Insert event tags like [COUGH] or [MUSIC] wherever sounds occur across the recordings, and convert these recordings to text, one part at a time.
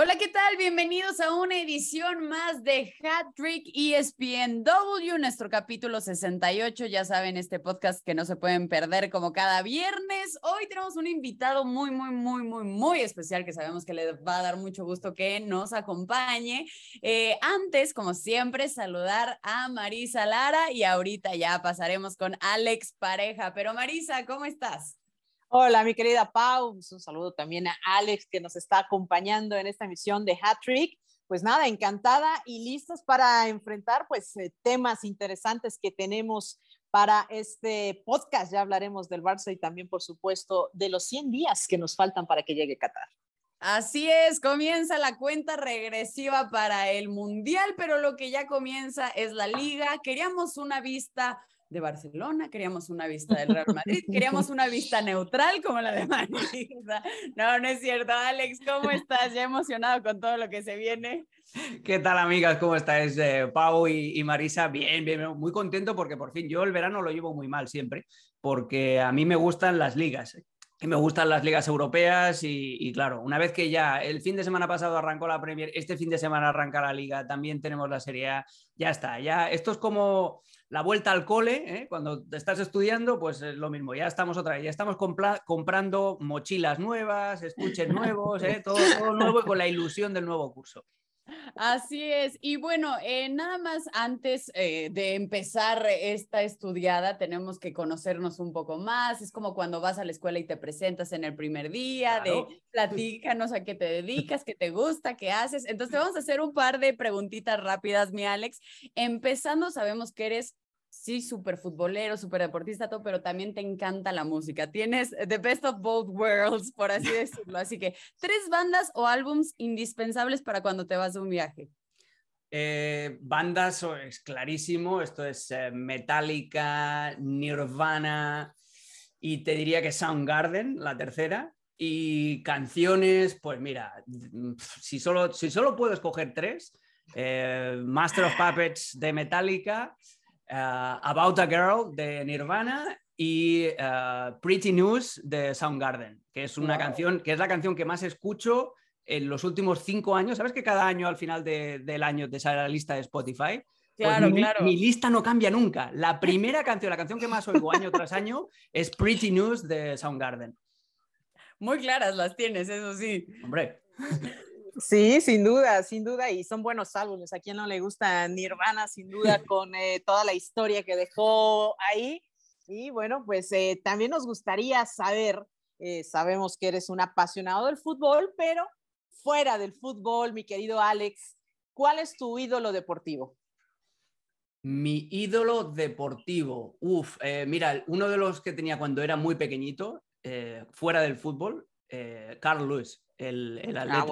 Hola, ¿qué tal? Bienvenidos a una edición más de Hat Trick ESPNW, nuestro capítulo 68. Ya saben, este podcast que no se pueden perder como cada viernes. Hoy tenemos un invitado muy, muy, muy, muy, muy especial que sabemos que le va a dar mucho gusto que nos acompañe. Eh, antes, como siempre, saludar a Marisa Lara y ahorita ya pasaremos con Alex Pareja. Pero Marisa, ¿cómo estás? Hola, mi querida Pau. Un saludo también a Alex que nos está acompañando en esta emisión de Hat Trick. Pues nada, encantada y listos para enfrentar pues eh, temas interesantes que tenemos para este podcast. Ya hablaremos del Barça y también, por supuesto, de los 100 días que nos faltan para que llegue Qatar. Así es, comienza la cuenta regresiva para el Mundial, pero lo que ya comienza es la liga. Queríamos una vista de Barcelona, queríamos una vista del Real [LAUGHS] Madrid, queríamos una vista neutral como la de Marisa. No, no es cierto. Alex, ¿cómo estás? Ya emocionado con todo lo que se viene. ¿Qué tal, amigas? ¿Cómo estáis, eh, Pau y, Marisa? Bien, bien, muy contento porque por fin yo el verano lo llevo muy mal siempre, porque a mí me gustan las ligas. ¿eh? que me gustan las ligas europeas y, y, claro, una vez que ya el fin de semana pasado arrancó la Premier, este fin de semana arranca la liga, también tenemos la Serie A, ya está, ya esto es como la vuelta al cole, ¿eh? cuando estás estudiando, pues es lo mismo, ya estamos otra vez, ya estamos comprando mochilas nuevas, estuches [LAUGHS] nuevos, ¿eh? todo, todo nuevo y con la ilusión del nuevo curso. Así es. Y bueno, eh, nada más antes eh, de empezar esta estudiada, tenemos que conocernos un poco más. Es como cuando vas a la escuela y te presentas en el primer día, de platícanos a qué te dedicas, qué te gusta, qué haces. Entonces, vamos a hacer un par de preguntitas rápidas, mi Alex. Empezando, sabemos que eres sí, súper futbolero, súper deportista, todo, pero también te encanta la música. Tienes the best of both worlds, por así decirlo. Así que, tres bandas o álbums indispensables para cuando te vas de un viaje. Eh, bandas, es clarísimo, esto es eh, Metallica, Nirvana y te diría que Soundgarden, la tercera. Y canciones, pues mira, si solo, si solo puedo escoger tres, eh, Master of Puppets de Metallica, Uh, About a Girl de Nirvana y uh, Pretty News de Soundgarden, que es una canción, que es la canción que más escucho en los últimos cinco años. ¿Sabes que cada año al final del año te sale la lista de Spotify? Pues claro, mi, claro. Mi lista no cambia nunca. La primera canción, la canción que más oigo año tras año es Pretty News de Soundgarden. Muy claras las tienes, eso sí. Hombre. Sí, sin duda, sin duda, y son buenos álbumes. A quien no le gusta Nirvana, sin duda, [LAUGHS] con eh, toda la historia que dejó ahí. Y bueno, pues eh, también nos gustaría saber, eh, sabemos que eres un apasionado del fútbol, pero fuera del fútbol, mi querido Alex, ¿cuál es tu ídolo deportivo? Mi ídolo deportivo. Uf, mira, uno de los que tenía cuando era muy pequeñito, fuera del fútbol, Carl Lewis el, el ah,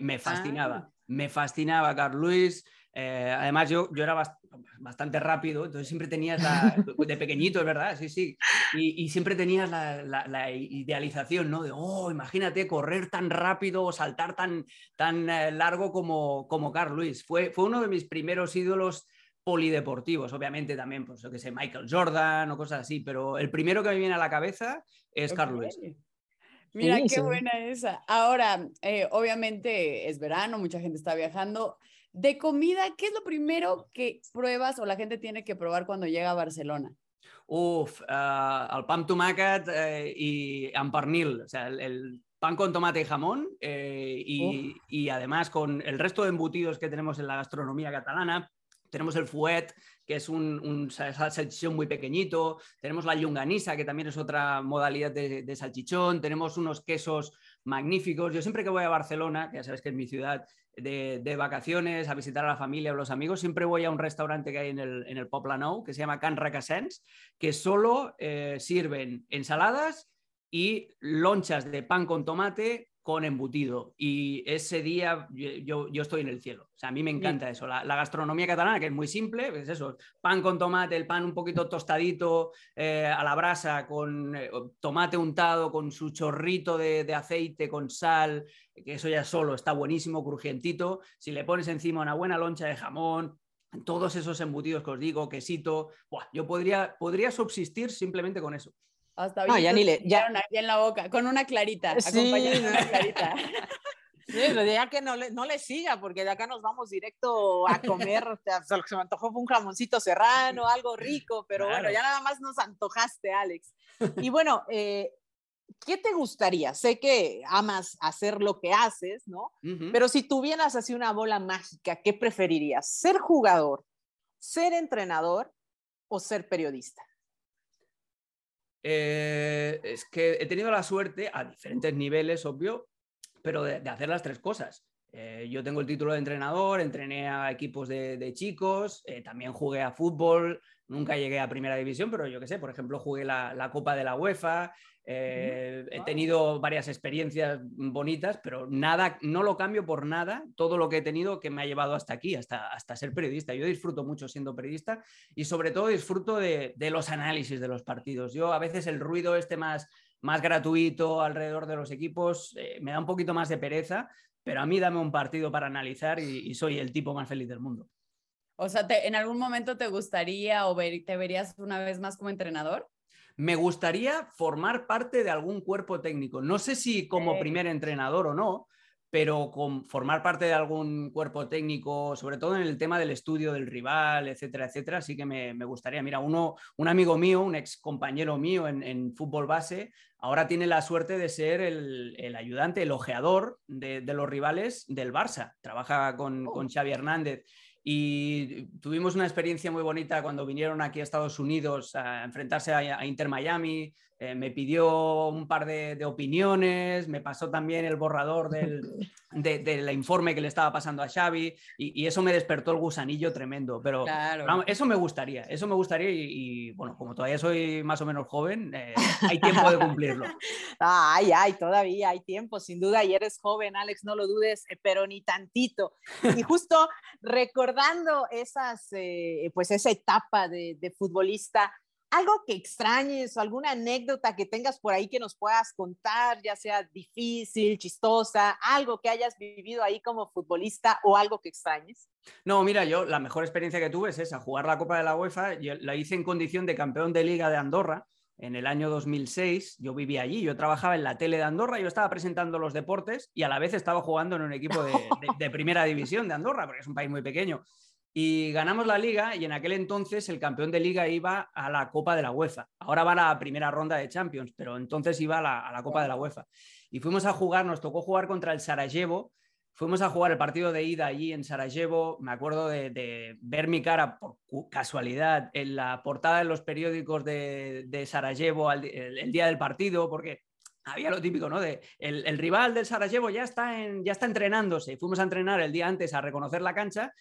me, fascinaba, ah. me fascinaba Carl Luis. Eh, además, yo, yo era bastante rápido, entonces siempre tenías la, [LAUGHS] de pequeñito, es verdad, sí, sí, y, siempre tenías la, la, idealización, ¿no? De, oh, imagínate correr tan rápido o saltar tan, tan eh, largo como, como Carl Luis. Fue, fue uno de mis primeros ídolos polideportivos, obviamente también, pues yo que sé, Michael Jordan o cosas así, pero el primero que me viene a la cabeza es Carl Luis. Mira qué buena esa. Ahora, eh, obviamente es verano, mucha gente está viajando. De comida, ¿qué es lo primero que pruebas o la gente tiene que probar cuando llega a Barcelona? Uf, uh, el pan tomàquet eh, y amparnil, o sea, el, pan con tomate y jamón eh, y, y, además con el resto de embutidos que tenemos en la gastronomía catalana, tenemos el fuet, que es un, salchichón muy pequeñito. Tenemos la yunganisa, que también es otra modalidad de, salchichón. Tenemos unos quesos magníficos. Yo siempre que voy a Barcelona, que ya sabes que es mi ciudad de, vacaciones, a visitar a la familia o los amigos, siempre voy a un restaurante que hay en el, en el que se llama Can Racassens, que solo eh, sirven ensaladas y lonchas de pan con tomate con embutido. Y ese día yo, yo, estoy en el cielo. O sea, a mí me encanta eso. La, gastronomía catalana, que es muy simple, es eso, pan con tomate, el pan un poquito tostadito eh, a la brasa, con eh, tomate untado, con su chorrito de, de, aceite, con sal, que eso ya solo está buenísimo, crujientito. Si le pones encima una buena loncha de jamón, todos esos embutidos que os digo, quesito, buah, yo podría, podría subsistir simplemente con eso. Hasta No, ya ni le- ya- aquí en la boca, con una clarita, Sí, una clarita. [LAUGHS] Sí, pero ya que no le, no le siga, porque de acá nos vamos directo a comer. o sea, lo que se me antojó fue un jamoncito serrano, algo rico, pero bueno, Claro. ya nada más nos antojaste, Alex. Y bueno, eh, ¿qué te gustaría? Sé que amas hacer lo que haces, ¿no? Ujú. Pero si tuvieras así una bola mágica, ¿qué preferirías? ¿Ser jugador, ser entrenador o ser periodista? Eh, es que he tenido la suerte, a diferentes niveles, obvio, pero de, hacer las tres cosas. Eh, yo tengo el título de entrenador, entrené a equipos de, de chicos, eh, también jugué a fútbol, nunca llegué a primera división, pero yo qué sé, por ejemplo, jugué la, la Copa de la UEFA, eh, he tenido varias experiencias bonitas, pero nada, no lo cambio por nada, todo lo que he tenido que me ha llevado hasta aquí, hasta, hasta ser periodista. Yo disfruto mucho siendo periodista y sobre todo disfruto de, de los análisis de los partidos. Yo a veces el ruido este más, más gratuito alrededor de los equipos eh, me da un poquito más de pereza, pero a mí dame un partido para analizar y, y soy el tipo más feliz del mundo. O sea, te- ¿en algún momento te gustaría o ver- te verías una vez más como entrenador? Me gustaría formar parte de algún cuerpo técnico. No sé si como primer entrenador o no, pero con formar parte de algún cuerpo técnico, sobre todo en el tema del estudio del rival, etcétera, etcétera, sí que me, me gustaría. Mira, uno, un amigo mío, un ex compañero mío en, en fútbol base, ahora tiene la suerte de ser el, el ayudante, el ojeador de, de los rivales del Barça. Trabaja con, Oh. con Xavi Hernández. Y tuvimos una experiencia muy bonita cuando vinieron aquí a Estados Unidos a enfrentarse a, Inter Miami. Eh, me pidió un par de, de opiniones, me pasó también el borrador del, [LAUGHS] de- del informe que le estaba pasando a Xavi y, y eso me despertó el gusanillo tremendo. Pero Claro. vamos, eso me gustaría, eso me gustaría y, y, bueno, como todavía soy más o menos joven, eh, hay tiempo de cumplirlo. [LAUGHS] Ay, ay, todavía hay tiempo, sin duda, y eres joven, Alex, no lo dudes, eh, pero ni tantito. Y justo [LAUGHS] recordando esas, eh, pues esa etapa de, de futbolista, algo que extrañes o alguna anécdota que tengas por ahí que nos puedas contar, ya sea difícil, chistosa, algo que hayas vivido ahí como futbolista o algo que extrañes. No, mira, yo la mejor experiencia que tuve es esa, jugar la Copa de la UEFA. Yo la hice en condición de campeón de liga de Andorra en el año 2006. Yo vivía allí, yo trabajaba en la tele de Andorra, yo estaba presentando los deportes y a la vez estaba jugando en un equipo de, de- de primera división de Andorra, porque es un país muy pequeño. Y ganamos la liga y en aquel entonces el campeón de liga iba a la Copa de la UEFA. Ahora va a la primera ronda de Champions, pero entonces iba a la, a la Copa de la UEFA. Y fuimos a jugar, nos tocó jugar contra el Sarajevo, Fuimos a jugar el partido de ida allí en Sarajevo. Me acuerdo de, de ver mi cara por casualidad en la portada de los periódicos de, de Sarajevo al di- el, el día del partido, porque había lo típico, ¿no? De el, el rival del Sarajevo ya está, en, ya está entrenándose. Fuimos a entrenar el día antes a reconocer la cancha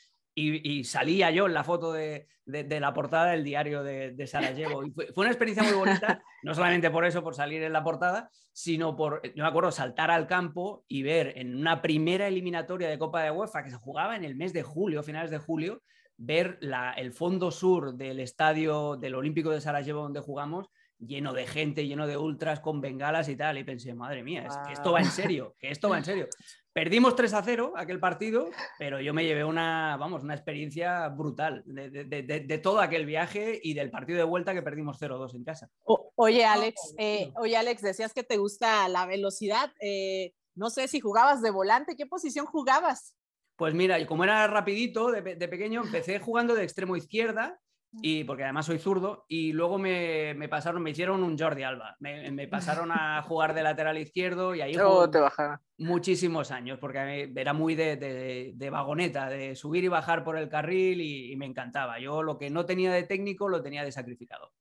y, y salía yo en la foto de, de- de la portada del diario de, de Sarajevo. Y fue, fue una experiencia muy bonita, [LAUGHS] no solamente por eso, por salir en la portada, sino por, yo me acuerdo, saltar al campo y ver en una primera eliminatoria de Copa de UEFA que se jugaba en el mes de julio, finales de julio, ver la- el fondo sur del estadio del Olímpico de Sarajevo donde jugamos lleno de gente, lleno de ultras con bengalas y tal. Y pensé, madre mía, es que esto va en serio, que esto va en serio. Perdimos 3 a 0 aquel partido, pero yo me llevé una, vamos, una experiencia brutal de, de- de- todo aquel viaje y del partido de vuelta que perdimos 0-2 en casa. O- oye, Alex, eh, oye, Alex, decías que te gusta la velocidad. eh, no sé si jugabas de volante, ¿qué posición jugabas? Pues mira, y como era rapidito de, de pequeño, empecé jugando de extremo izquierda, y porque además soy zurdo, y luego me, me pasaron, me hicieron un Jordi Alba. Me, me pasaron a jugar de lateral izquierdo y ahí jugué te muchísimos años, porque era muy de, de- de vagoneta, de subir y bajar por el carril y, y me encantaba. Yo lo que no tenía de técnico lo tenía de sacrificado.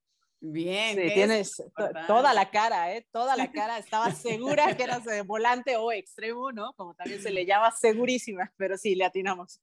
Bien. Sí, ¿qué es tienes toda la cara, ¿eh? Toda la [LAUGHS] cara. Estaba segura que eras de volante o extremo, ¿no? Como también se le llama, segurísima, pero sí, le atinamos.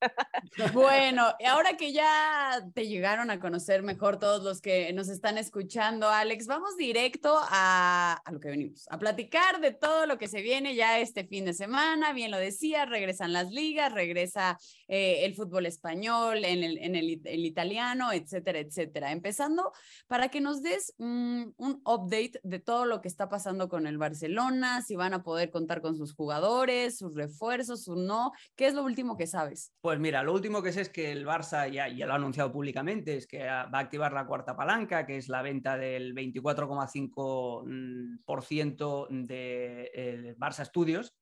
Bueno, ahora que ya te llegaron a conocer mejor todos los que nos están escuchando, Alex, vamos directo a, a lo que venimos, a platicar de todo lo que se viene ya este fin de semana. Bien lo decía, regresan las ligas, regresa eh, el fútbol español, en el, en el it- el italiano, etcétera, etcétera. Empezando para que nos des mm, un update de todo lo que está pasando con el Barcelona, si van a poder contar con sus jugadores, sus refuerzos, o no. ¿Qué es lo último que sabes? Pues mira, lo último que sé es que el Barça ya, ya lo ha anunciado públicamente, es que va a activar la cuarta palanca, que es la venta del 24,5% mm, de eh, Barça Studios,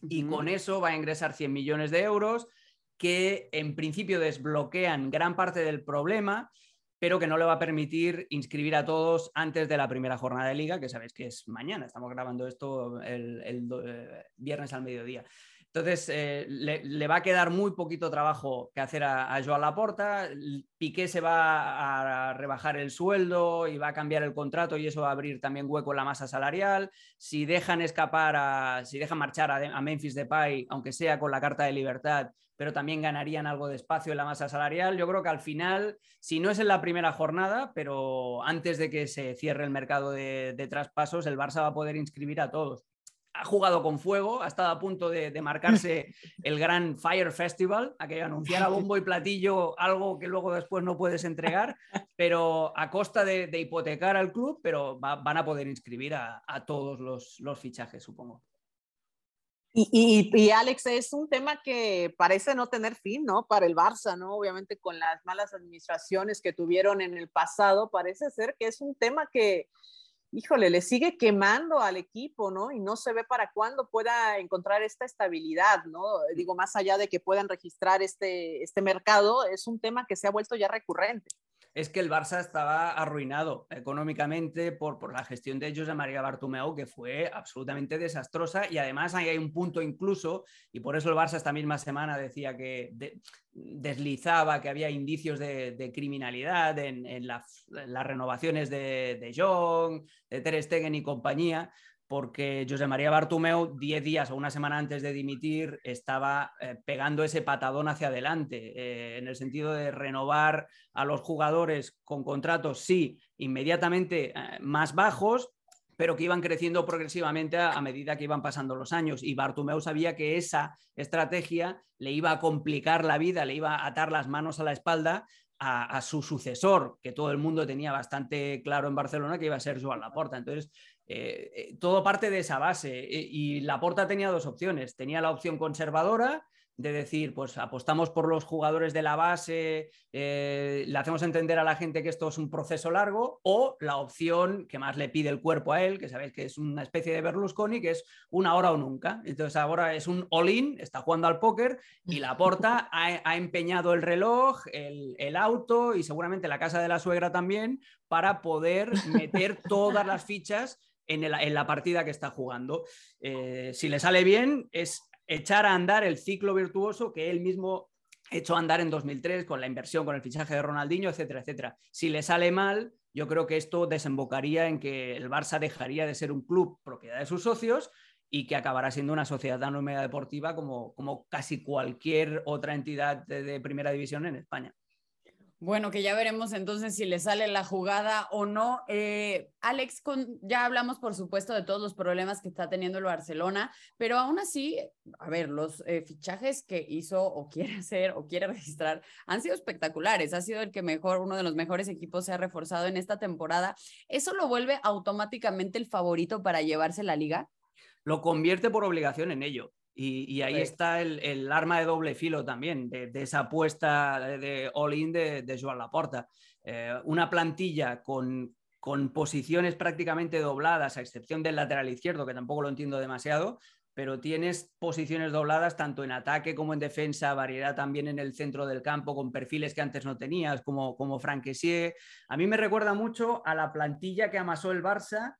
y con eso va a ingresar 100 millones de euros que en principio desbloquean gran parte del problema, pero que no le va a permitir inscribir a todos antes de la primera jornada de liga, que sabéis que es mañana, estamos grabando esto el, el eh, viernes al mediodía. Entonces, eh, le, va a quedar muy poquito trabajo que hacer a, a Joan Laporta. Piqué se va a rebajar el sueldo y va a cambiar el contrato y eso va a abrir también hueco en la masa salarial. Si dejan escapar, a, si dejan marchar a, a Memphis Depay, aunque sea con la carta de libertad, pero también ganarían algo de espacio en la masa salarial. Yo creo que al final, si no es en la primera jornada, pero antes de que se cierre el mercado de traspasos, el Barça va a poder inscribir a todos ha jugado con fuego, ha estado a punto de, de marcarse [LAUGHS] el gran Fire Festival, a que anunciara [LAUGHS] bombo y platillo algo que luego después no puedes entregar, pero a costa de, de hipotecar al club, pero va- van a poder inscribir a, a todos los, los fichajes, supongo. Y, y, y, Alex, es un tema que parece no tener fin, ¿no? Para el Barça, ¿no? Obviamente con las malas administraciones que tuvieron en el pasado, parece ser que es un tema que, híjole, le sigue quemando al equipo, ¿no? Y no se ve para cuándo pueda encontrar esta estabilidad, ¿no? Digo, más allá de que puedan registrar este, este mercado, es un tema que se ha vuelto ya recurrente. Es que el Barça estaba arruinado económicamente por, por la gestión de José María Bartomeu, que fue absolutamente desastrosa. Y además ahí hay un punto incluso, y por eso el Barça esta misma semana decía que de, deslizaba que había indicios de, criminalidad en, en, la, en, las renovaciones de, de Jong, de Ter Stegen y compañía, porque José María Bartomeu, 10 días o una semana antes de dimitir, estaba eh, pegando ese patadón hacia adelante, eh, en el sentido de renovar a los jugadores con contratos, sí, inmediatamente eh, más bajos, pero que iban creciendo progresivamente a, medida que iban pasando los años. Y Bartomeu sabía que esa estrategia le iba a complicar la vida, le iba a atar las manos a la espalda a, a, su sucesor, que todo el mundo tenía bastante claro en Barcelona que iba a ser Joan Laporta. Entonces, eh, eh, todo parte de esa base. Eh, y Laporta tenía dos opciones. Tenía la opción conservadora de decir, pues apostamos por los jugadores de la base, eh, le hacemos entender a la gente que esto es un proceso largo, o la opción que más le pide el cuerpo a él, que sabéis que es una especie de Berlusconi, que es una hora o nunca. Entonces ahora es un all-in, está jugando al póker y la porta [LAUGHS] ha, ha, empeñado el reloj, el, el auto y seguramente la casa de la suegra también para poder meter todas las fichas en, la partida que está jugando. Eh, si le sale bien, es echar a andar el ciclo virtuoso que él mismo echó a andar en 2003 con la inversión, con el fichaje de Ronaldinho, etcétera, etcétera. Si le sale mal, yo creo que esto desembocaría en que el Barça dejaría de ser un club propiedad de sus socios y que acabará siendo una sociedad anónima deportiva como, casi cualquier otra entidad de primera división en España. Bueno, que ya veremos entonces si le sale la jugada o no. Eh, Alex, ya hablamos por supuesto de todos los problemas que está teniendo el Barcelona, pero aún así, a ver, los eh, fichajes que hizo o quiere [LAUGHS] hacer o quiere registrar han sido espectaculares. Ha sido el que mejor, uno de los mejores equipos se ha reforzado en esta temporada. ¿Eso lo vuelve automáticamente el favorito para llevarse la liga? Lo convierte por obligación en ello. Y, y, ahí sí. está el, el, arma de doble filo también, de, de esa apuesta de, all-in de, de, Joan Laporta. Eh, una plantilla con, con, posiciones prácticamente dobladas, a excepción del lateral izquierdo, que tampoco lo entiendo demasiado, pero tienes posiciones dobladas tanto en ataque como en defensa, variedad también en el centro del campo, con perfiles que antes no tenías, como, como Frank Kessier. A mí me recuerda mucho a la plantilla que amasó el Barça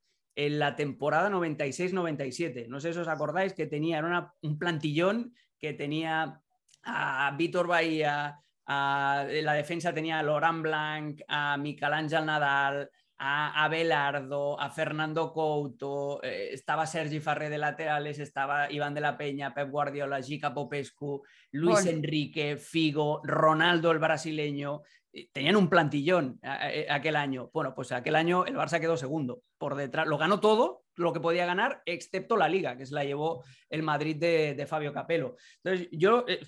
en la temporada 96-97. No sé si os acordáis que tenía un plantillón que tenía a Víctor Bahía, a, la defensa tenía a Laurent Blanc, a Miquel Ángel Nadal, a, a Belardo, a Fernando Couto, eh, estaba Sergi Farré de laterales, estaba Iván de la Peña, Pep Guardiola, Gica Popescu, Luis bueno. Enrique, Figo, Ronaldo el brasileño. Tenían un plantillón aquel año. Bueno, pues aquel año el Barça quedó segundo. Por detrás, lo ganó todo, lo que podía ganar, excepto la liga, que se la llevó el Madrid de, de Fabio Capello. Entonces, yo eh,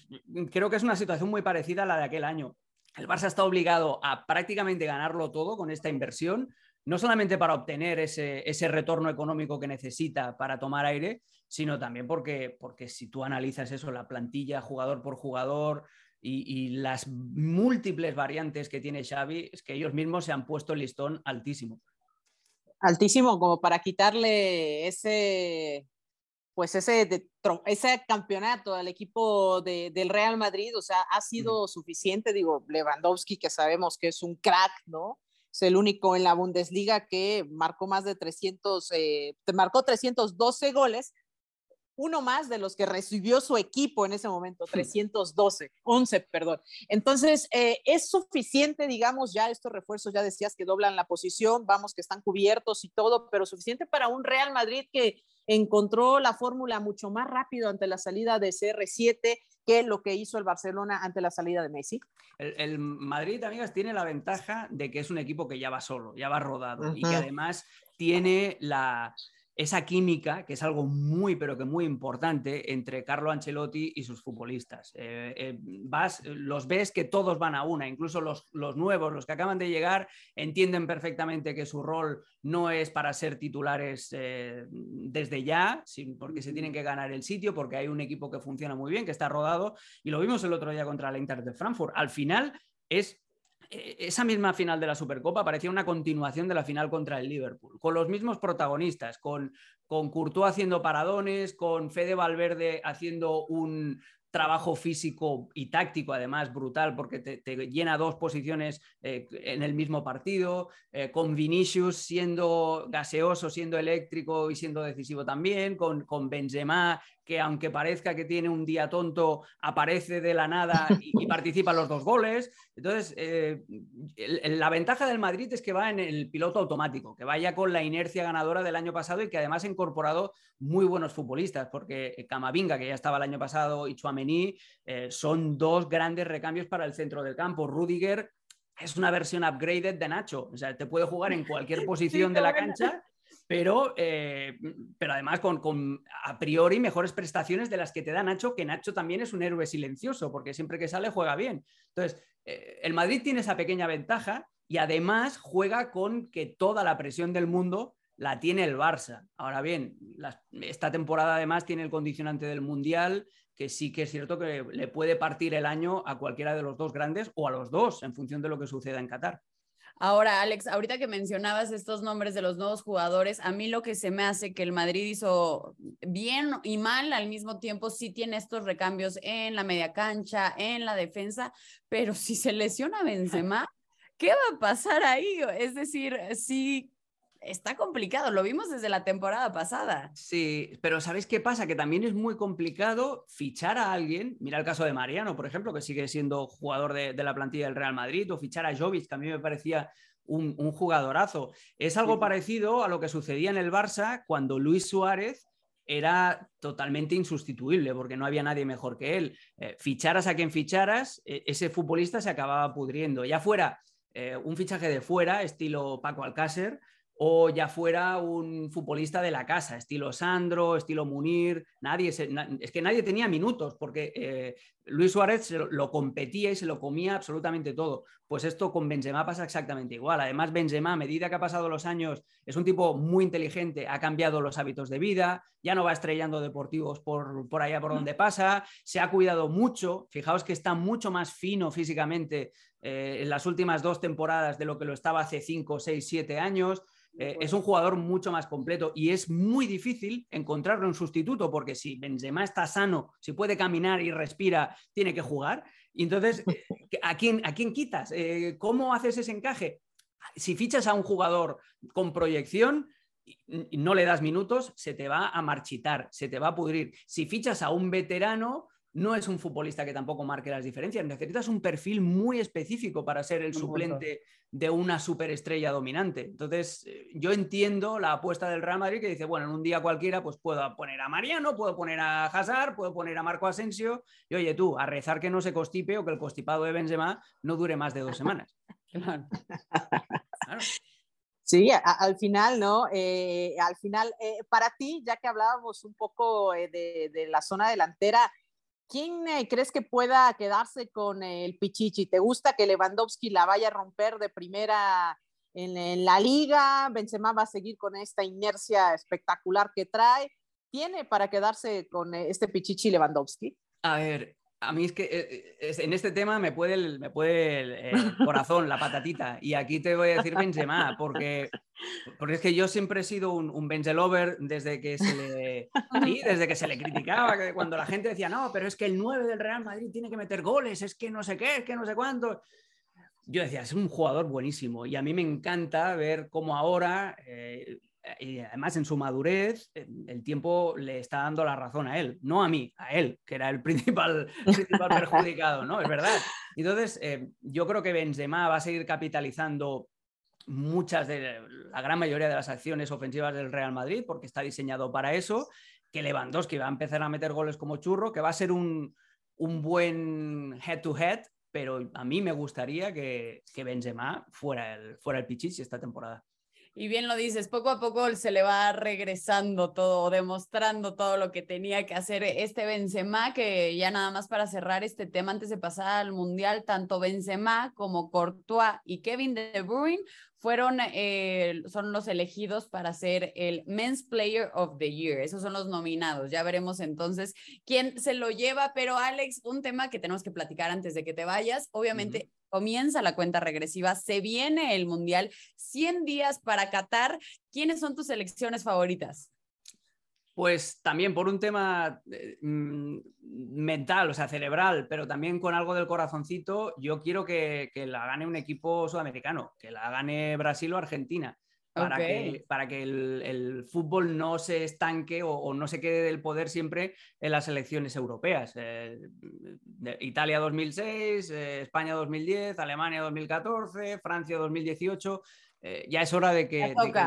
creo que es una situación muy parecida a la de aquel año. El Barça está obligado a prácticamente ganarlo todo con esta inversión. no solamente para obtener ese, ese retorno económico que necesita para tomar aire, sino también porque, porque si tú analizas eso, la plantilla jugador por jugador, y, las múltiples variantes que tiene Xavi, es que ellos mismos se han puesto el listón altísimo. Altísimo, como para quitarle ese, pues ese, ese campeonato al equipo del Real Madrid, o sea, ha sido suficiente, digo, Lewandowski, que sabemos que es un crack, ¿no? Es el único en la Bundesliga que marcó más de 300, eh, marcó 312 goles, uno más de los que recibió su equipo en ese momento, 312, 11, perdón. Entonces, eh, es suficiente, digamos, ya estos refuerzos, ya decías que doblan la posición, vamos, que están cubiertos y todo, pero suficiente para un Real Madrid que encontró la fórmula mucho más rápido ante la salida de CR7 que lo que hizo el Barcelona ante la salida de Messi. El, Madrid, amigas, tiene la ventaja de que es un equipo que ya va solo, ya va rodado y que además tiene la esa química, que es algo muy, pero que muy importante entre Carlo Ancelotti y sus futbolistas. Eh, eh, vas, los ves que todos van a una, incluso los, los, nuevos, los que acaban de llegar, entienden perfectamente que su rol no es para ser titulares eh, desde ya, porque se tienen que ganar el sitio, porque hay un equipo que funciona muy bien, que está rodado, y lo vimos el otro día contra la Inter de Frankfurt. Al final es esa misma final de la Supercopa parecía una continuación de la final contra el Liverpool, con los mismos protagonistas, con, con Courtois haciendo paradones, con Fede Valverde haciendo un trabajo físico y táctico, además brutal, porque te, llena dos posiciones eh, en el mismo partido, eh, con Vinicius siendo gaseoso, siendo eléctrico y siendo decisivo también, con, con Benzema que aunque parezca que tiene un día tonto, aparece de la nada [LAUGHS] y, participa en los dos goles. Entonces, eh, la ventaja del Madrid es que va en el piloto automático, que vaya con la inercia ganadora del año pasado y que además ha incorporado muy buenos futbolistas, porque Camavinga, que ya estaba el año pasado, y Chouameni eh, son dos grandes recambios para el centro del campo. Rudiger es una versión upgraded de Nacho, o sea, te puede jugar en cualquier [LAUGHS] posición de la cancha pero, eh, pero además con, a priori mejores prestaciones de las que te da Nacho, que Nacho también es un héroe silencioso, porque siempre que sale juega bien. Entonces, eh, el Madrid tiene esa pequeña ventaja y además juega con que toda la presión del mundo la tiene el Barça. Ahora bien, esta temporada además tiene el condicionante del Mundial, que sí que es cierto que le puede partir el año a cualquiera de los dos grandes o a los dos, en función de lo que suceda en Qatar. Ahora, Alex, ahorita que mencionabas estos nombres de los nuevos jugadores, a mí lo que se me hace que el Madrid hizo bien y mal al mismo tiempo, sí tiene estos recambios en la media cancha, en la defensa, pero si se lesiona Benzema, ¿qué va a pasar ahí? Es decir, sí está complicado, lo vimos desde la temporada pasada. Sí, pero ¿sabéis qué pasa? Que también es muy complicado fichar a alguien, mira el caso de Mariano, por ejemplo, que sigue siendo jugador de, la plantilla del Real Madrid, o fichar a Jovic, que a mí me parecía un, jugadorazo. Es algo parecido a lo que sucedía en el Barça cuando Luis Suárez era totalmente insustituible porque no había nadie mejor que él. Eh, ficharas a quien ficharas, e, ese futbolista se acababa pudriendo. Ya fuera eh, un fichaje de fuera, estilo Paco Alcácer, o ya fuera un futbolista de la casa, estilo Sandro, estilo Munir, nadie es que nadie tenía minutos porque eh, Luis Suárez lo, competía y se lo comía absolutamente todo. Pues esto con Benzema pasa exactamente igual. Además, Benzema, a medida que ha pasado los años, es un tipo muy inteligente, ha cambiado los hábitos de vida, ya no va estrellando deportivos por, por allá por donde pasa, se ha cuidado mucho, fijaos que está mucho más fino físicamente eh, en las últimas dos temporadas de lo que lo estaba hace 5, 6, 7 años. Eh, es un jugador mucho más completo y es muy difícil encontrarle un sustituto porque si Benzema está sano, si puede caminar y respira, tiene que jugar. Y entonces, [LAUGHS] eh, ¿a quién, a quién quitas? Eh, ¿Cómo haces ese encaje? Si fichas a un jugador con proyección, y no le das minutos, se te va a marchitar, se te va a pudrir. Si fichas a un veterano, no es un futbolista que tampoco marque las diferencias. Necesitas un perfil muy específico para ser el suplente de una superestrella dominante. Entonces, eh, yo entiendo la apuesta del Real Madrid que dice, bueno, en un día cualquiera, pues puedo poner a Mariano, puedo poner a Hazard, puedo poner a Marco Asensio, y oye tú, a rezar que no se constipe o que el constipado de Benzema no dure más de dos semanas. [LAUGHS] Sí, al final, ¿no? Eh, al final, eh, para ti, ya que hablábamos un poco de, de, la zona delantera, ¿Quién eh, crees que pueda quedarse con el Pichichi? ¿Te gusta que Lewandowski la vaya a romper de primera en, en, la liga. Benzema va a seguir con esta inercia espectacular que trae. ¿Tiene para quedarse con este Pichichi Lewandowski? A ver, a mí es que eh, eh, en este tema me puede el, me puede el, corazón, la patatita. Y aquí te voy a decir Benzema, porque, porque es que yo siempre he sido un, un Benzelover desde que se le, desde que se le criticaba, cuando la gente decía, no, pero es que el 9 del Real Madrid tiene que meter goles, es que no sé qué, es que no sé cuánto. Yo decía, es un jugador buenísimo y a mí me encanta ver cómo ahora... Eh, y además en su madurez, el tiempo le está dando la razón a él, no a mí, a él, que era el [LAUGHS] principal, principal [LAUGHS] perjudicado, ¿no? Es verdad. Entonces, eh, yo creo que Benzema va a seguir capitalizando muchas de la gran mayoría de las acciones ofensivas del Real Madrid porque está diseñado para eso, que Lewandowski va a empezar a meter goles como churro, que va a ser un, un buen head-to-head, pero a mí me gustaría que, que Benzema fuera el, fuera el Pichichi esta temporada. Y bien lo dices, poco a poco se le va regresando todo, demostrando todo lo que tenía que hacer este Benzema, que ya nada más para cerrar este tema antes de pasar al Mundial, tanto Benzema como Courtois y Kevin De Bruyne fueron, eh, son los elegidos para ser el Men's Player of the Year. Esos son los nominados. Ya veremos entonces quién se lo lleva. Pero Alex, un tema que tenemos que platicar antes de que te vayas. Obviamente. Comienza la cuenta regresiva, se viene el Mundial, 100 días para Qatar. ¿Quiénes son tus selecciones favoritas? Pues también por un tema eh, mental, o sea, cerebral, pero también con algo del corazoncito, yo quiero que, que la gane un equipo sudamericano, que la gane Brasil o Argentina, para okay. que, para que el, el, fútbol no se estanque o, o, no se quede del poder siempre en las elecciones europeas. Eh, Italia 2006, eh, España 2010, Alemania 2014, Francia 2018. Eh, ya es hora de que, de que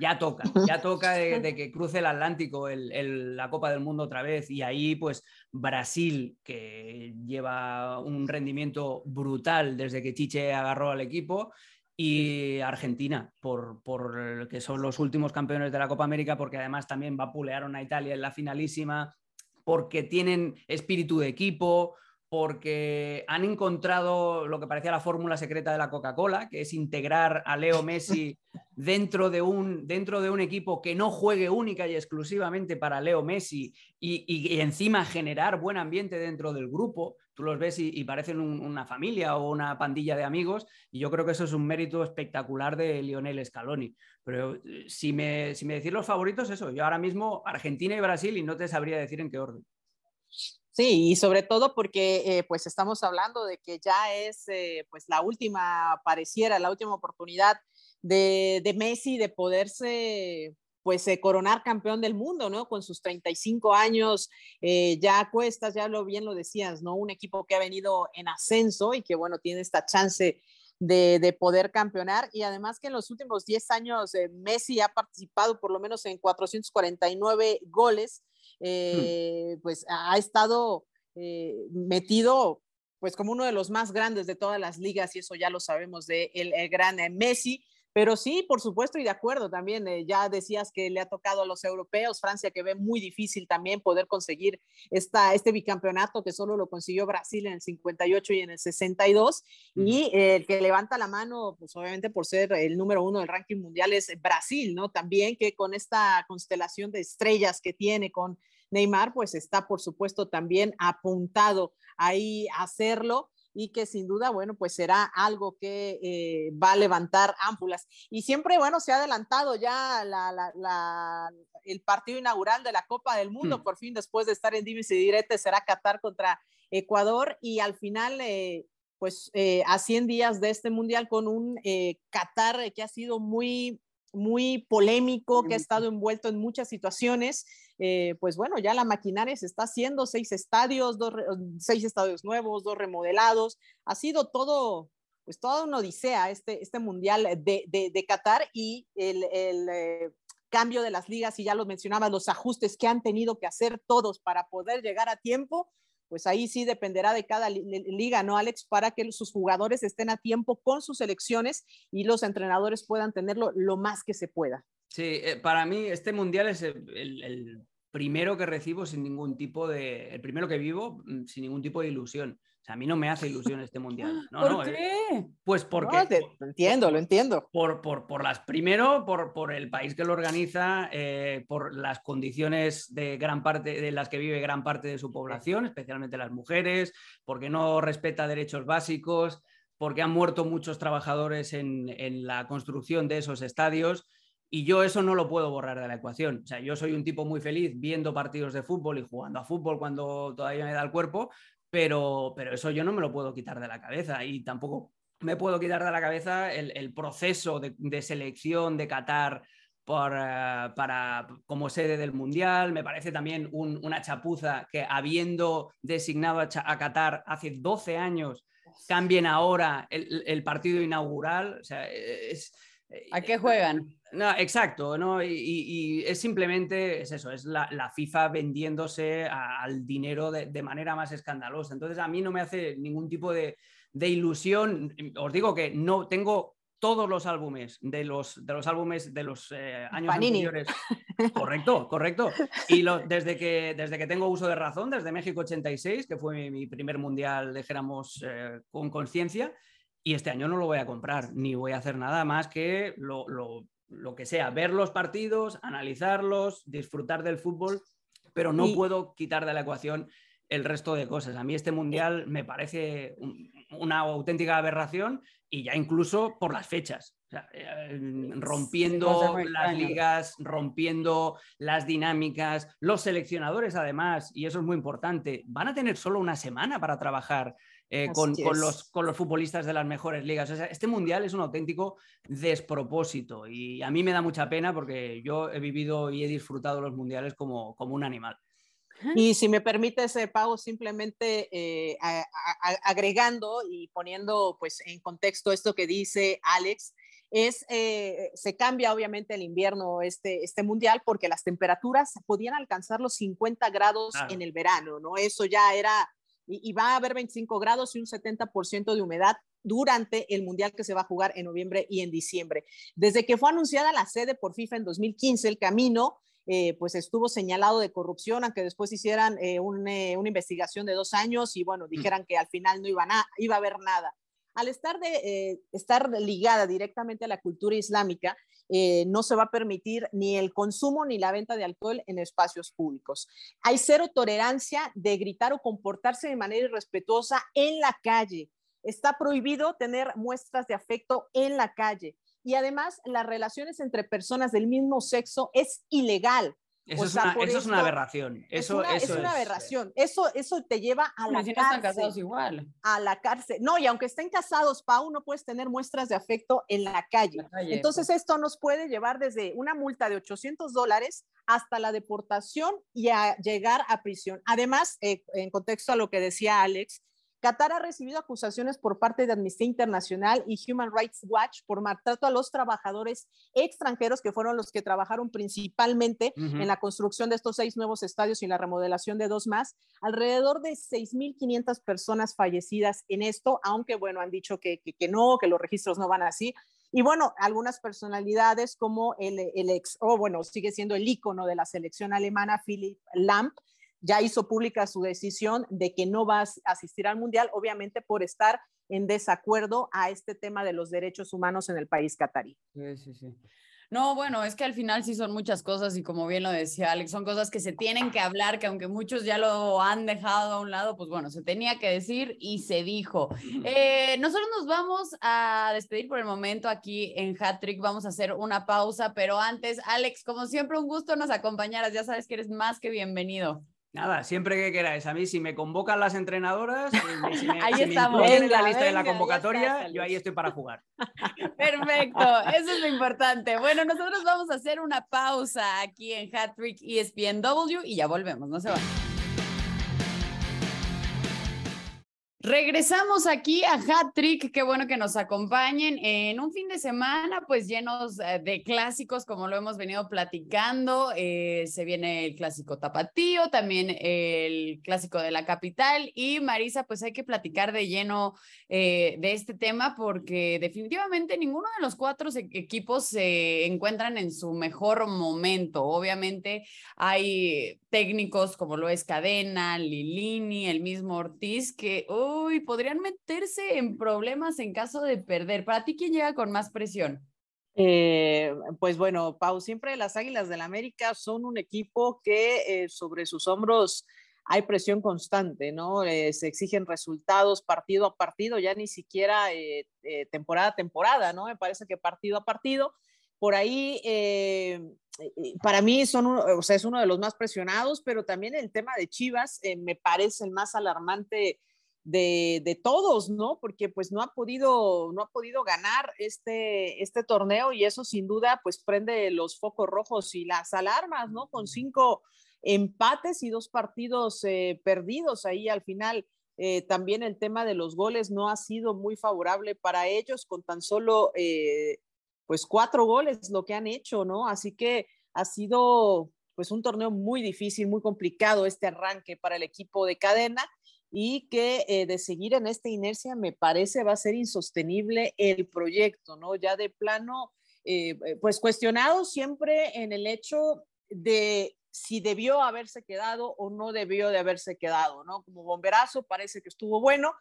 ya toca, ya toca de, de que cruce el Atlántico el, el, la Copa del Mundo otra vez y ahí pues Brasil, que lleva un rendimiento brutal desde que Chiche agarró al equipo, y Argentina, por, por, que son los últimos campeones de la Copa América, porque además también vapulearon a Italia en la finalísima, porque tienen espíritu de equipo, porque han encontrado lo que parecía la fórmula secreta de la Coca-Cola, que es integrar a Leo Messi [LAUGHS] dentro de, un, dentro de un equipo que no juegue única y exclusivamente para Leo Messi y, y, y encima generar buen ambiente dentro del grupo. Tú los ves y, y parecen un, una familia o una pandilla de amigos y yo creo que eso es un mérito espectacular de Lionel Scaloni. Pero eh, si me, si me decís los favoritos, eso, yo ahora mismo Argentina y Brasil y no te sabría decir en qué orden. Sí, y sobre todo porque eh, pues estamos hablando de que ya es eh, pues la última, pareciera la última oportunidad de, de Messi de poderse pues eh, coronar campeón del mundo, ¿no? Con sus 35 años, ya cuestas, ya lo bien lo decías, ¿no? Un equipo que ha venido en ascenso y que, bueno, tiene esta chance de, de, poder campeonar y además que en los últimos 10 años eh, Messi ha participado por lo menos en 449 goles, eh, hmm. pues ha estado eh, metido pues como uno de los más grandes de todas las ligas y eso ya lo sabemos de el, el gran Messi. Pero sí, por supuesto, y de acuerdo también, eh, ya decías que le ha tocado a los europeos, Francia que ve muy difícil también poder conseguir esta, este bicampeonato que solo lo consiguió Brasil en el 58 y en el 62, uh -huh. y eh, el que levanta la mano, pues obviamente por ser el número uno del ranking mundial es Brasil, ¿no? También que con esta constelación de estrellas que tiene con Neymar, pues está por supuesto también apuntado ahí a hacerlo y que sin duda, bueno, pues será algo que eh, va a levantar ámpulas. Y siempre, bueno, se ha adelantado ya la, la, la, el partido inaugural de la Copa del Mundo, hmm. por fin después de estar en Divis y Direte, será Qatar contra Ecuador y al final... Eh, pues eh, a 100 días de este mundial con un Qatar que ha sido muy muy polémico, que ha estado envuelto en muchas situaciones, eh, pues bueno, ya la maquinaria se está haciendo, seis estadios, dos, seis estadios nuevos, dos remodelados, ha sido todo, pues toda una odisea este, este mundial de, de, de Qatar y el, el eh, cambio de las ligas, y ya lo mencionaba, los ajustes que han tenido que hacer todos para poder llegar a tiempo, pues ahí sí dependerá de cada liga, ¿no, Alex? Para que sus jugadores estén a tiempo con sus selecciones y los entrenadores puedan tenerlo lo más que se pueda. Sí, eh, para mí este mundial es el, el, primero que recibo sin ningún tipo de, el primero que vivo mm, sin ningún tipo de ilusión. O sea, a mí no me hace ilusión este mundial. [GASPS] No, ¿Por no, eh, qué? Pues porque... No, te- lo entiendo, lo entiendo. Por, por, por las, primero, por, por el país que lo organiza, eh, por las condiciones de gran parte de las que vive gran parte de su población, especialmente las mujeres, porque no respeta derechos básicos, porque han muerto muchos trabajadores en, en la construcción de esos estadios. Y yo eso no lo puedo borrar de la ecuación. O sea, yo soy un tipo muy feliz viendo partidos de fútbol y jugando a fútbol cuando todavía me da el cuerpo, pero, pero eso yo no me lo puedo quitar de la cabeza y tampoco me puedo quitar de la cabeza el, el proceso de, de, selección de Qatar por, uh, para, como sede del Mundial. Me parece también un, una chapuza que habiendo designado a, a, Qatar hace 12 años, cambien ahora el, el partido inaugural. O sea, es, ¿A qué juegan? No, exacto, ¿no? Y, y, y, es simplemente, es eso, es la, la FIFA vendiéndose a, al dinero de, de, manera más escandalosa. Entonces a mí no me hace ningún tipo de, de ilusión. Os digo que no tengo todos los álbumes de los, de los álbumes de los eh, años Panini. anteriores. [LAUGHS] Correcto, correcto. Y lo, desde, que, desde que tengo uso de razón, desde México 86, que fue mi, mi primer mundial, dijéramos, eh, con conciencia, y este año no lo voy a comprar, ni voy a hacer nada más que lo, lo, lo que sea, ver los partidos, analizarlos, disfrutar del fútbol, pero no y... puedo quitar de la ecuación el resto de cosas. A mí este mundial me parece un, una auténtica aberración y ya incluso por las fechas. O sea, eh, rompiendo sí, las ligas, rompiendo las dinámicas, los seleccionadores además, y eso es muy importante, van a tener solo una semana para trabajar eh, con, con, los, con, los, futbolistas de las mejores ligas. O sea, este mundial es un auténtico despropósito y a mí me da mucha pena porque yo he vivido y he disfrutado los mundiales como, como un animal. Y si me permites, eh, Pau, simplemente eh, a, a, agregando y poniendo pues, en contexto esto que dice Alex, es, eh, se cambia obviamente el invierno este, este mundial porque las temperaturas podían alcanzar los 50 grados claro. en el verano, ¿no? Eso ya era, y, y va a haber 25 grados y un 70% de humedad durante el mundial que se va a jugar en noviembre y en diciembre. Desde que fue anunciada la sede por FIFA en 2015, el camino eh, pues estuvo señalado de corrupción, aunque después hicieran eh, un, eh, una investigación de dos años y bueno, dijeran que al final no iba a, iba a haber nada. Al estar, de, estar ligada directamente a la cultura islámica, eh, no se va a permitir ni el consumo ni la venta de alcohol en espacios públicos. Hay cero tolerancia de gritar o comportarse de manera irrespetuosa en la calle. Está prohibido tener muestras de afecto en la calle y además las relaciones entre personas del mismo sexo es ilegal. Eso, o es, una, eso es, una, aberración. Eso, es, una, eso es una aberración. Eso, eso te lleva a la si cárcel. No están casados igual. A la cárcel. No, y aunque estén casados, Pau, no puedes tener muestras de afecto en la calle. La calle Entonces, pues. esto nos puede llevar desde una multa de 800 dólares hasta la deportación y a llegar a prisión. Además, eh, en contexto a lo que decía Alex, Qatar ha recibido acusaciones por parte de Amnistía Internacional y Human Rights Watch por maltrato a los trabajadores extranjeros que fueron los que trabajaron principalmente uh -huh. en la construcción de estos seis nuevos estadios y la remodelación de dos más. Alrededor de 6.500 personas fallecidas en esto, aunque bueno, han dicho que, que, que no, que los registros no van así. Y bueno, algunas personalidades como el, el ex, o oh, bueno, sigue siendo el ícono de la selección alemana, Philip Lamp, ya hizo pública su decisión de que no va a asistir al Mundial, obviamente por estar en desacuerdo a este tema de los derechos humanos en el país catarí. Sí, sí, sí. No, bueno, es que al final sí son muchas cosas y como bien lo decía Alex, son cosas que se tienen que hablar, que aunque muchos ya lo han dejado a un lado, pues bueno, se tenía que decir y se dijo. Eh, nosotros nos vamos a despedir por el momento aquí en Hattrick, vamos a hacer una pausa, pero antes, Alex, como siempre, un gusto nos acompañaras, ya sabes que eres más que bienvenido. Nada, siempre que queráis. A mí, si me convocan las entrenadoras, si me, ahí si estamos. Me en la lista venga, de la convocatoria, yo ahí estoy para jugar. [LAUGHS] Perfecto, eso es lo importante. Bueno, nosotros vamos a hacer una pausa aquí en Hattrick ESPNW y ya volvemos, no se van. Regresamos aquí a Hat Trick, qué bueno que nos acompañen en un fin de semana, pues llenos eh, de clásicos, como lo hemos venido platicando. Eh, se viene el clásico Tapatío, también el clásico de la capital. Y Marisa, pues hay que platicar de lleno eh, de este tema porque definitivamente ninguno de los cuatro equipos se encuentran en su mejor momento. Obviamente hay técnicos como lo es Cadena, Lilini, el mismo Ortiz, que... Uh, uy, podrían meterse en problemas en caso de perder. Para ti, ¿quién llega con más presión? Eh, pues bueno, Pau, siempre las Águilas del la América son un equipo que eh, sobre sus hombros hay presión constante, ¿no? Eh, se exigen resultados partido a partido, ya ni siquiera temporada a temporada, ¿no? Me parece que partido a partido. Por ahí, para mí son, o sea, es uno de los más presionados, pero también el tema de Chivas me parece el más alarmante de, todos, ¿no? Porque pues no ha podido, no ha podido ganar este, este torneo y eso sin duda pues prende los focos rojos y las alarmas, ¿no? Con cinco empates y dos partidos eh, perdidos ahí al final. Eh, también el tema de los goles no ha sido muy favorable para ellos con tan solo eh, pues cuatro goles lo que han hecho, ¿no? Así que ha sido pues un torneo muy difícil, muy complicado este arranque para el equipo de cadena y que eh, de seguir en esta inercia me parece va a ser insostenible el proyecto, ¿no? Ya de plano, eh, eh, pues cuestionado siempre en el hecho de si debió haberse quedado o no debió de haberse quedado, ¿no? Como bomberazo parece que estuvo bueno,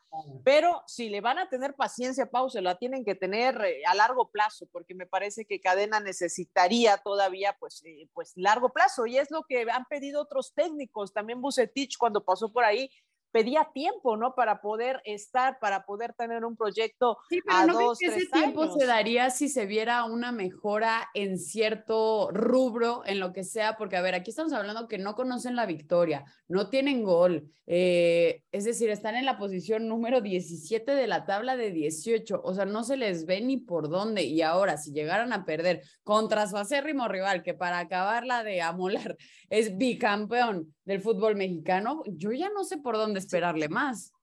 pero si le van a tener paciencia, Pau, se la tienen que tener a largo plazo, porque me parece que Cadena necesitaría todavía, pues, pues largo plazo, y es lo que han pedido otros técnicos, también Bucetich cuando pasó por ahí, pedía tiempo, ¿no? Para poder estar, para poder tener un proyecto sí, pero no que ese tiempo se daría si se viera una mejora en cierto rubro, en lo que sea, porque a ver, aquí estamos hablando que no conocen la victoria, no tienen gol, eh, es decir, están en la posición número 17 de la tabla de 18, o sea, no se les ve ni por dónde, y ahora, si llegaran a perder contra su acérrimo rival, que para acabarla de amolar [LAUGHS] es bicampeón del fútbol mexicano, yo ya no sé por dónde esperarle más.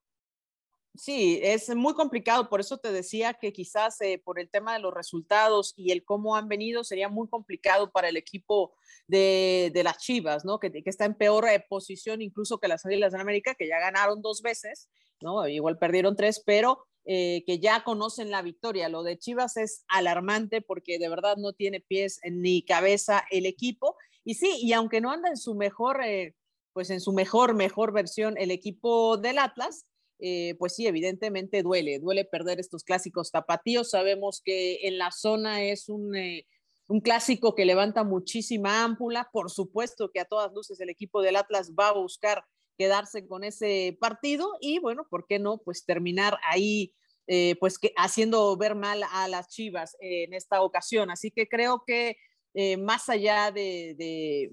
Sí, es muy complicado, por eso te decía que quizás eh, por el tema de los resultados y el cómo han venido sería muy complicado para el equipo de, las Chivas, ¿no? Que, que está en peor eh, posición incluso que las Águilas de América, que ya ganaron dos veces, ¿no? Igual perdieron tres, pero eh, que ya conocen la victoria. Lo de Chivas es alarmante porque de verdad no tiene pies ni cabeza el equipo. Y sí, y aunque no anda en su mejor pues en su mejor, mejor versión el equipo del Atlas, eh, pues sí, evidentemente duele, duele perder estos clásicos tapatíos. Sabemos que en la zona es un, eh, un clásico que levanta muchísima ámpula. Por supuesto que a todas luces el equipo del Atlas va a buscar quedarse con ese partido y bueno, ¿por qué no? Pues terminar ahí, eh, pues que, haciendo ver mal a las Chivas en esta ocasión. Así que creo que más allá de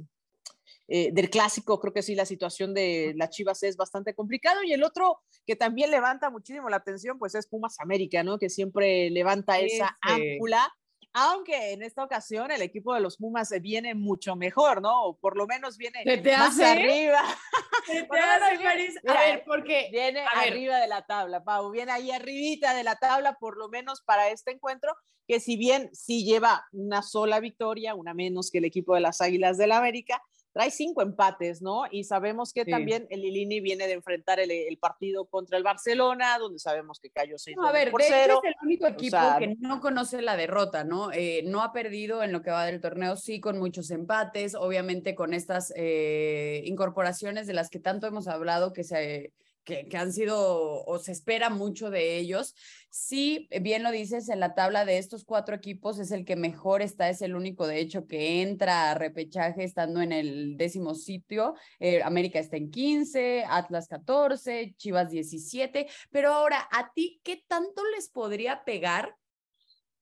eh, del clásico, creo que sí, la situación de las Chivas es bastante complicado. Y el otro que también levanta muchísimo la atención, pues es Pumas América, ¿no? Que siempre levanta esa ámpula. Aunque en esta ocasión el equipo de los Pumas viene mucho mejor, ¿no? O por lo menos viene más arriba. [LAUGHS] [LAUGHS] a ver, porque viene arriba de la tabla, Pau, viene ahí arribita de la tabla, por lo menos para este encuentro, que si bien sí lleva una sola victoria, una menos que el equipo de las Águilas del la América, trae cinco empates, ¿no? Y sabemos que también el Lilini viene de enfrentar el, partido contra el Barcelona, donde sabemos que cayó seis no, A ver, por de es el único equipo que no conoce la derrota, ¿no? Eh, no ha perdido en lo que va del torneo, sí, con muchos empates, obviamente con estas eh, incorporaciones de las que tanto hemos hablado, que se que, han sido o se espera mucho de ellos. Sí, bien lo dices, en la tabla de estos cuatro equipos es el que mejor está, es el único de hecho que entra a repechaje estando en el décimo sitio. Eh, América está en 15, Atlas 14, Chivas 17, pero ahora, ¿a ti qué tanto les podría pegar?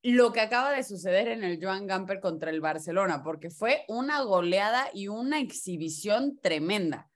lo que acaba de suceder en el Joan Gamper contra el Barcelona, porque fue una goleada y una exhibición tremenda.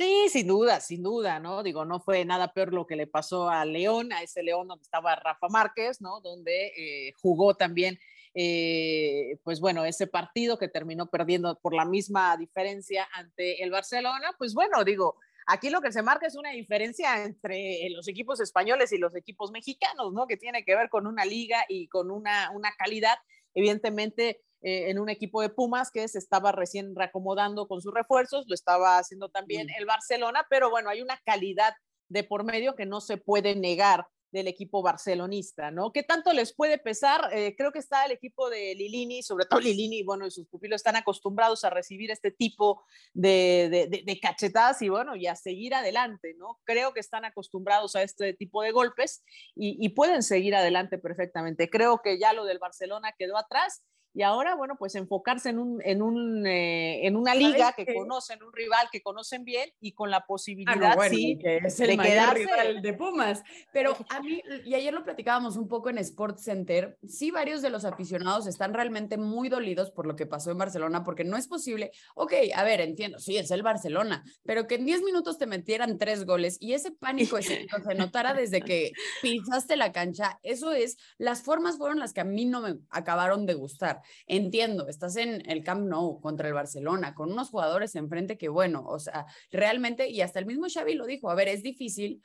Sí, sin duda, sin duda, ¿no? Digo, no fue nada peor lo que le pasó a León, a ese León donde estaba Rafa Márquez, ¿no? Donde eh, jugó también, eh, pues bueno, ese partido que terminó perdiendo por la misma diferencia ante el Barcelona, pues bueno, digo, aquí lo que se marca es una diferencia entre los equipos españoles y los equipos mexicanos, ¿no? Que tiene que ver con una liga y con una, una calidad, evidentemente eh, en un equipo de Pumas que se estaba recién reacomodando con sus refuerzos, lo estaba haciendo también el Barcelona, pero bueno, hay una calidad de por medio que no se puede negar del equipo barcelonista, ¿no? ¿Qué tanto les puede pesar? Eh, creo que está el equipo de Lilini, sobre todo Lilini, bueno, y sus pupilos están acostumbrados a recibir este tipo de, de, cachetadas y bueno, y a seguir adelante, ¿no? Creo que están acostumbrados a este tipo de golpes y, y pueden seguir adelante perfectamente. Creo que ya lo del Barcelona quedó atrás y ahora, bueno, pues enfocarse en, un, en, un, eh, en una liga que, conocen, un rival que conocen bien y con la ah, posibilidad, sí, que es el de mayor rival de Pumas. Pero [LAUGHS] a mí, y ayer lo platicábamos un poco en Sports Center, sí varios de los aficionados están realmente muy dolidos por lo que pasó en Barcelona, porque no es posible, ok, a ver, entiendo, sí, es el Barcelona, pero que en 10 minutos te metieran tres goles y ese pánico ese, se notara desde que [LAUGHS] pisaste la cancha, eso es, las formas fueron las que a mí no me acabaron de gustar. Entiendo, estás en el Camp Nou contra el Barcelona, con unos jugadores enfrente que, bueno, o sea, realmente, y hasta el mismo Xavi lo dijo, a ver, es difícil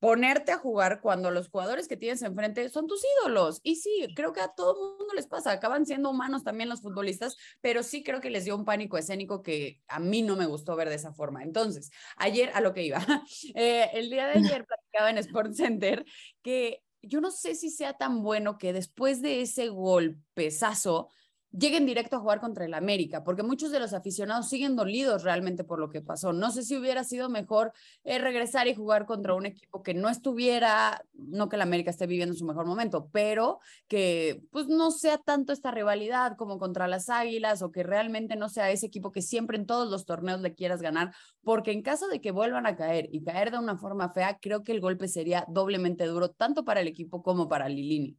ponerte a jugar cuando los jugadores que tienes enfrente son tus ídolos. Y sí, creo que a todo el mundo les pasa, acaban siendo humanos también los futbolistas, pero sí creo que les dio un pánico escénico que a mí no me gustó ver de esa forma. Entonces, ayer a lo que iba, [LAUGHS] eh, el día de ayer platicaba en Sport Center que yo no sé si sea tan bueno que después de ese golpezazo lleguen directo a jugar contra el América, porque muchos de los aficionados siguen dolidos realmente por lo que pasó. No sé si hubiera sido mejor eh, regresar y jugar contra un equipo que no estuviera, no que el América esté viviendo su mejor momento, pero que pues no sea tanto esta rivalidad como contra las Águilas o que realmente no sea ese equipo que siempre en todos los torneos le quieras ganar, porque en caso de que vuelvan a caer y caer de una forma fea, creo que el golpe sería doblemente duro tanto para el equipo como para Lilini.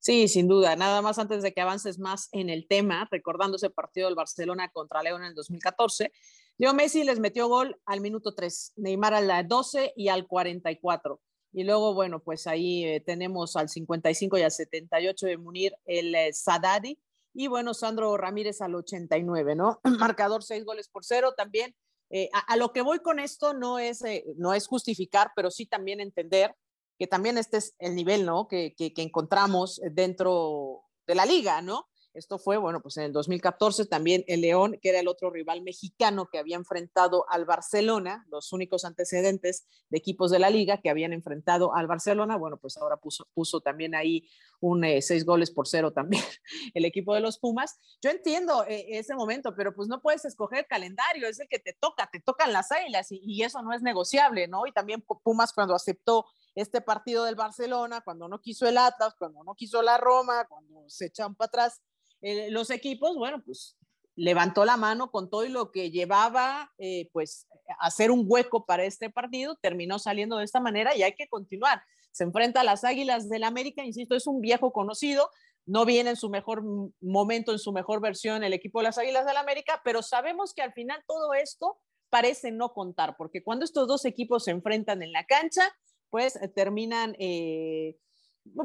Sí, sin duda. Nada más antes de que avances más en el tema, recordando ese partido del Barcelona contra León en el 2014, Leo Messi les metió gol al minuto 3, Neymar al 12 y al 44. Y luego, bueno, pues ahí eh, tenemos al 55 y al 78 de Munir el eh, Sadadi. Y bueno, Sandro Ramírez al 89, ¿no? [CLEARS THROAT] Marcador 6 goles por cero también. Eh, a, a, lo que voy con esto no es, no es justificar, pero sí también entender que también este es el nivel, ¿no? Que, que, encontramos dentro de la liga, ¿no? Esto fue, bueno, pues en el 2014 también el León, que era el otro rival mexicano que había enfrentado al Barcelona, los únicos antecedentes de equipos de la liga que habían enfrentado al Barcelona, bueno, pues ahora puso, puso también ahí un eh, seis goles por cero también [LAUGHS] el equipo de los Pumas. Yo entiendo eh, ese momento, pero pues no puedes escoger calendario, es el que te toca, te tocan las águilas y, y eso no es negociable, ¿no? Y también Pumas cuando aceptó este partido del Barcelona, cuando no quiso el Atlas, cuando no quiso la Roma, cuando se echan para atrás eh, los equipos, bueno, pues levantó la mano con todo y lo que llevaba, eh, pues, hacer un hueco para este partido, terminó saliendo de esta manera y hay que continuar. Se enfrenta a las Águilas del América, insisto, es un viejo conocido, no viene en su mejor momento, en su mejor versión el equipo de las Águilas del América, pero sabemos que al final todo esto parece no contar, porque cuando estos dos equipos se enfrentan en la cancha, pues eh, terminan eh,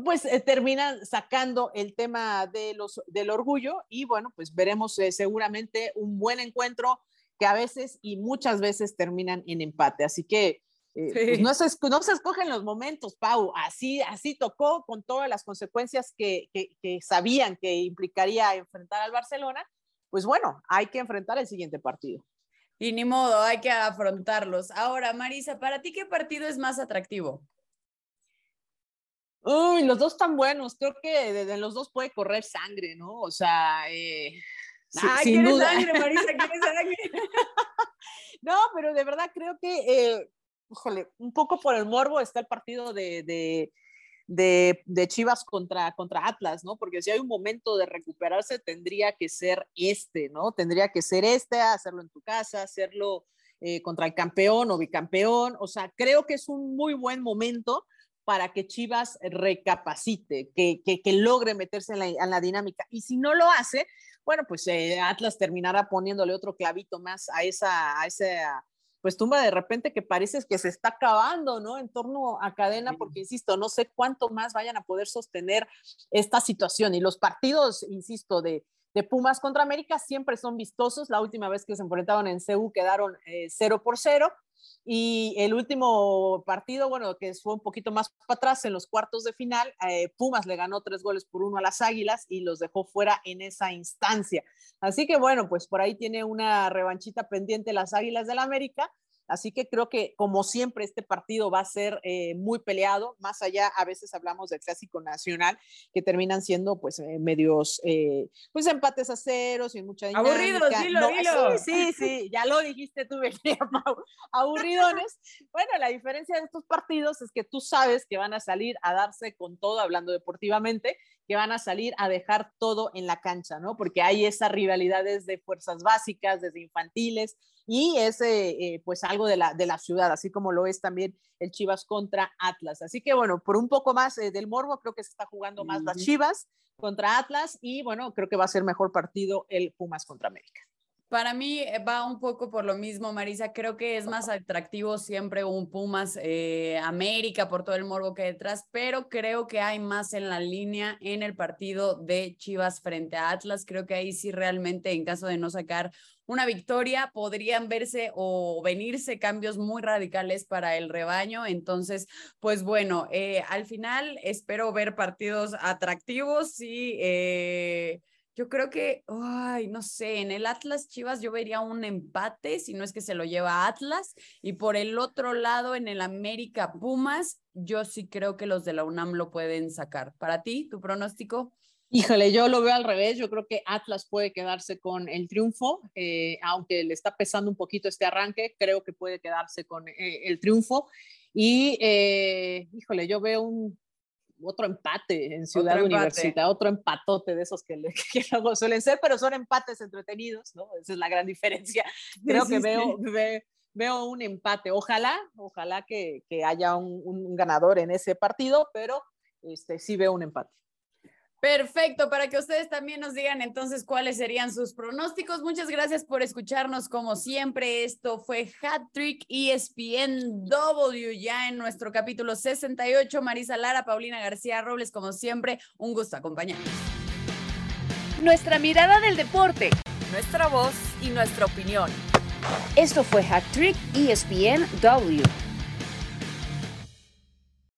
pues eh, terminan sacando el tema de los, del orgullo y bueno, pues veremos eh, seguramente un buen encuentro que a veces y muchas veces terminan en empate. Así que eh, pues no, se, no se escogen los momentos, Pau. Así, así tocó con todas las consecuencias que, que, que sabían que implicaría enfrentar al Barcelona. Pues bueno, hay que enfrentar el siguiente partido. Y ni modo, hay que afrontarlos. Ahora, Marisa, ¿para ti qué partido es más atractivo? Uy, los dos tan buenos. Creo que de, los dos puede correr sangre, ¿no? O sea, eh, sin duda. sangre, Marisa? ¿Quieres [LAUGHS] sangre? no, pero de verdad creo que, eh, híjole, un poco por el morbo está el partido de, de, de, de, Chivas contra, contra Atlas, ¿no? Porque si hay un momento de recuperarse, tendría que ser este, ¿no? Tendría que ser este, hacerlo en tu casa, hacerlo eh, contra el campeón o bicampeón. O sea, creo que es un muy buen momento para que Chivas recapacite, que, que, logre meterse en la, dinámica. Y si no lo hace, bueno, pues eh, Atlas terminará poniéndole otro clavito más a esa, a esa pues tumba de repente que parece que se está acabando, ¿no? En torno a cadena, porque insisto, no sé cuánto más vayan a poder sostener esta situación. Y los partidos, insisto, de, de Pumas contra América siempre son vistosos. La última vez que se enfrentaron en CEU quedaron 0 eh, por 0. Y el último partido, bueno, que fue un poquito más para atrás en los cuartos de final, eh, Pumas le ganó tres goles por uno a las Águilas y los dejó fuera en esa instancia. Así que bueno, pues por ahí tiene una revanchita pendiente las Águilas del América. Así que creo que, como siempre, este partido va a ser eh, muy peleado. Más allá, a veces hablamos del clásico nacional, que terminan siendo, pues, eh, medios, eh, pues, empates a ceros y mucha dinámica. Aburridos, dilo, dilo. Sí, [LAUGHS] sí, sí, ya lo dijiste tú. [LAUGHS] Aburridones. bueno, la diferencia de estos partidos es que tú sabes que van a salir a darse con todo, hablando deportivamente, que van a salir a dejar todo en la cancha, ¿no? Porque hay esas rivalidades de fuerzas básicas, desde infantiles, y es eh, pues algo de la, de la ciudad, así como lo es también el Chivas contra Atlas. Así que bueno, por un poco más eh, del morbo, creo que se está jugando más las Chivas contra Atlas y bueno, creo que va a ser mejor partido el Pumas contra América. Para mí eh, va un poco por lo mismo, Marisa. Creo que es más atractivo siempre un Pumas eh, América por todo el morbo que hay detrás, pero creo que hay más en la línea en el partido de Chivas frente a Atlas. Creo que ahí sí realmente, en caso de no sacar una victoria, podrían verse o venirse cambios muy radicales para el rebaño. Entonces, pues bueno, eh, al final espero ver partidos atractivos y yo creo que, ay, no sé, en el Atlas Chivas yo vería un empate, si no es que se lo lleva Atlas. Y por el otro lado, en el América Pumas, yo sí creo que los de la UNAM lo pueden sacar. Para ti, tu pronóstico. Híjole, yo lo veo al revés. Yo creo que Atlas puede quedarse con el triunfo, eh, aunque le está pesando un poquito este arranque, creo que puede quedarse con eh, el triunfo. Y, eh, híjole, yo veo un otro empate en Ciudad Universitaria, otro empatote de esos [LAUGHS] que, luego suelen ser, pero son empates entretenidos, ¿no? Esa es la gran diferencia. [LAUGHS] Creo que veo, veo un empate. Ojalá, ojalá que, haya un, un, ganador en ese partido, pero este, sí veo un empate. Perfecto, para que ustedes también nos digan entonces cuáles serían sus pronósticos. Muchas gracias por escucharnos como siempre. Esto fue Hat Trick ESPNW ya en nuestro capítulo 68. Marisa Lara, Paulina García Robles, como siempre, un gusto acompañarnos. Nuestra mirada del deporte, nuestra voz y nuestra opinión. Esto fue Hat Trick ESPNW.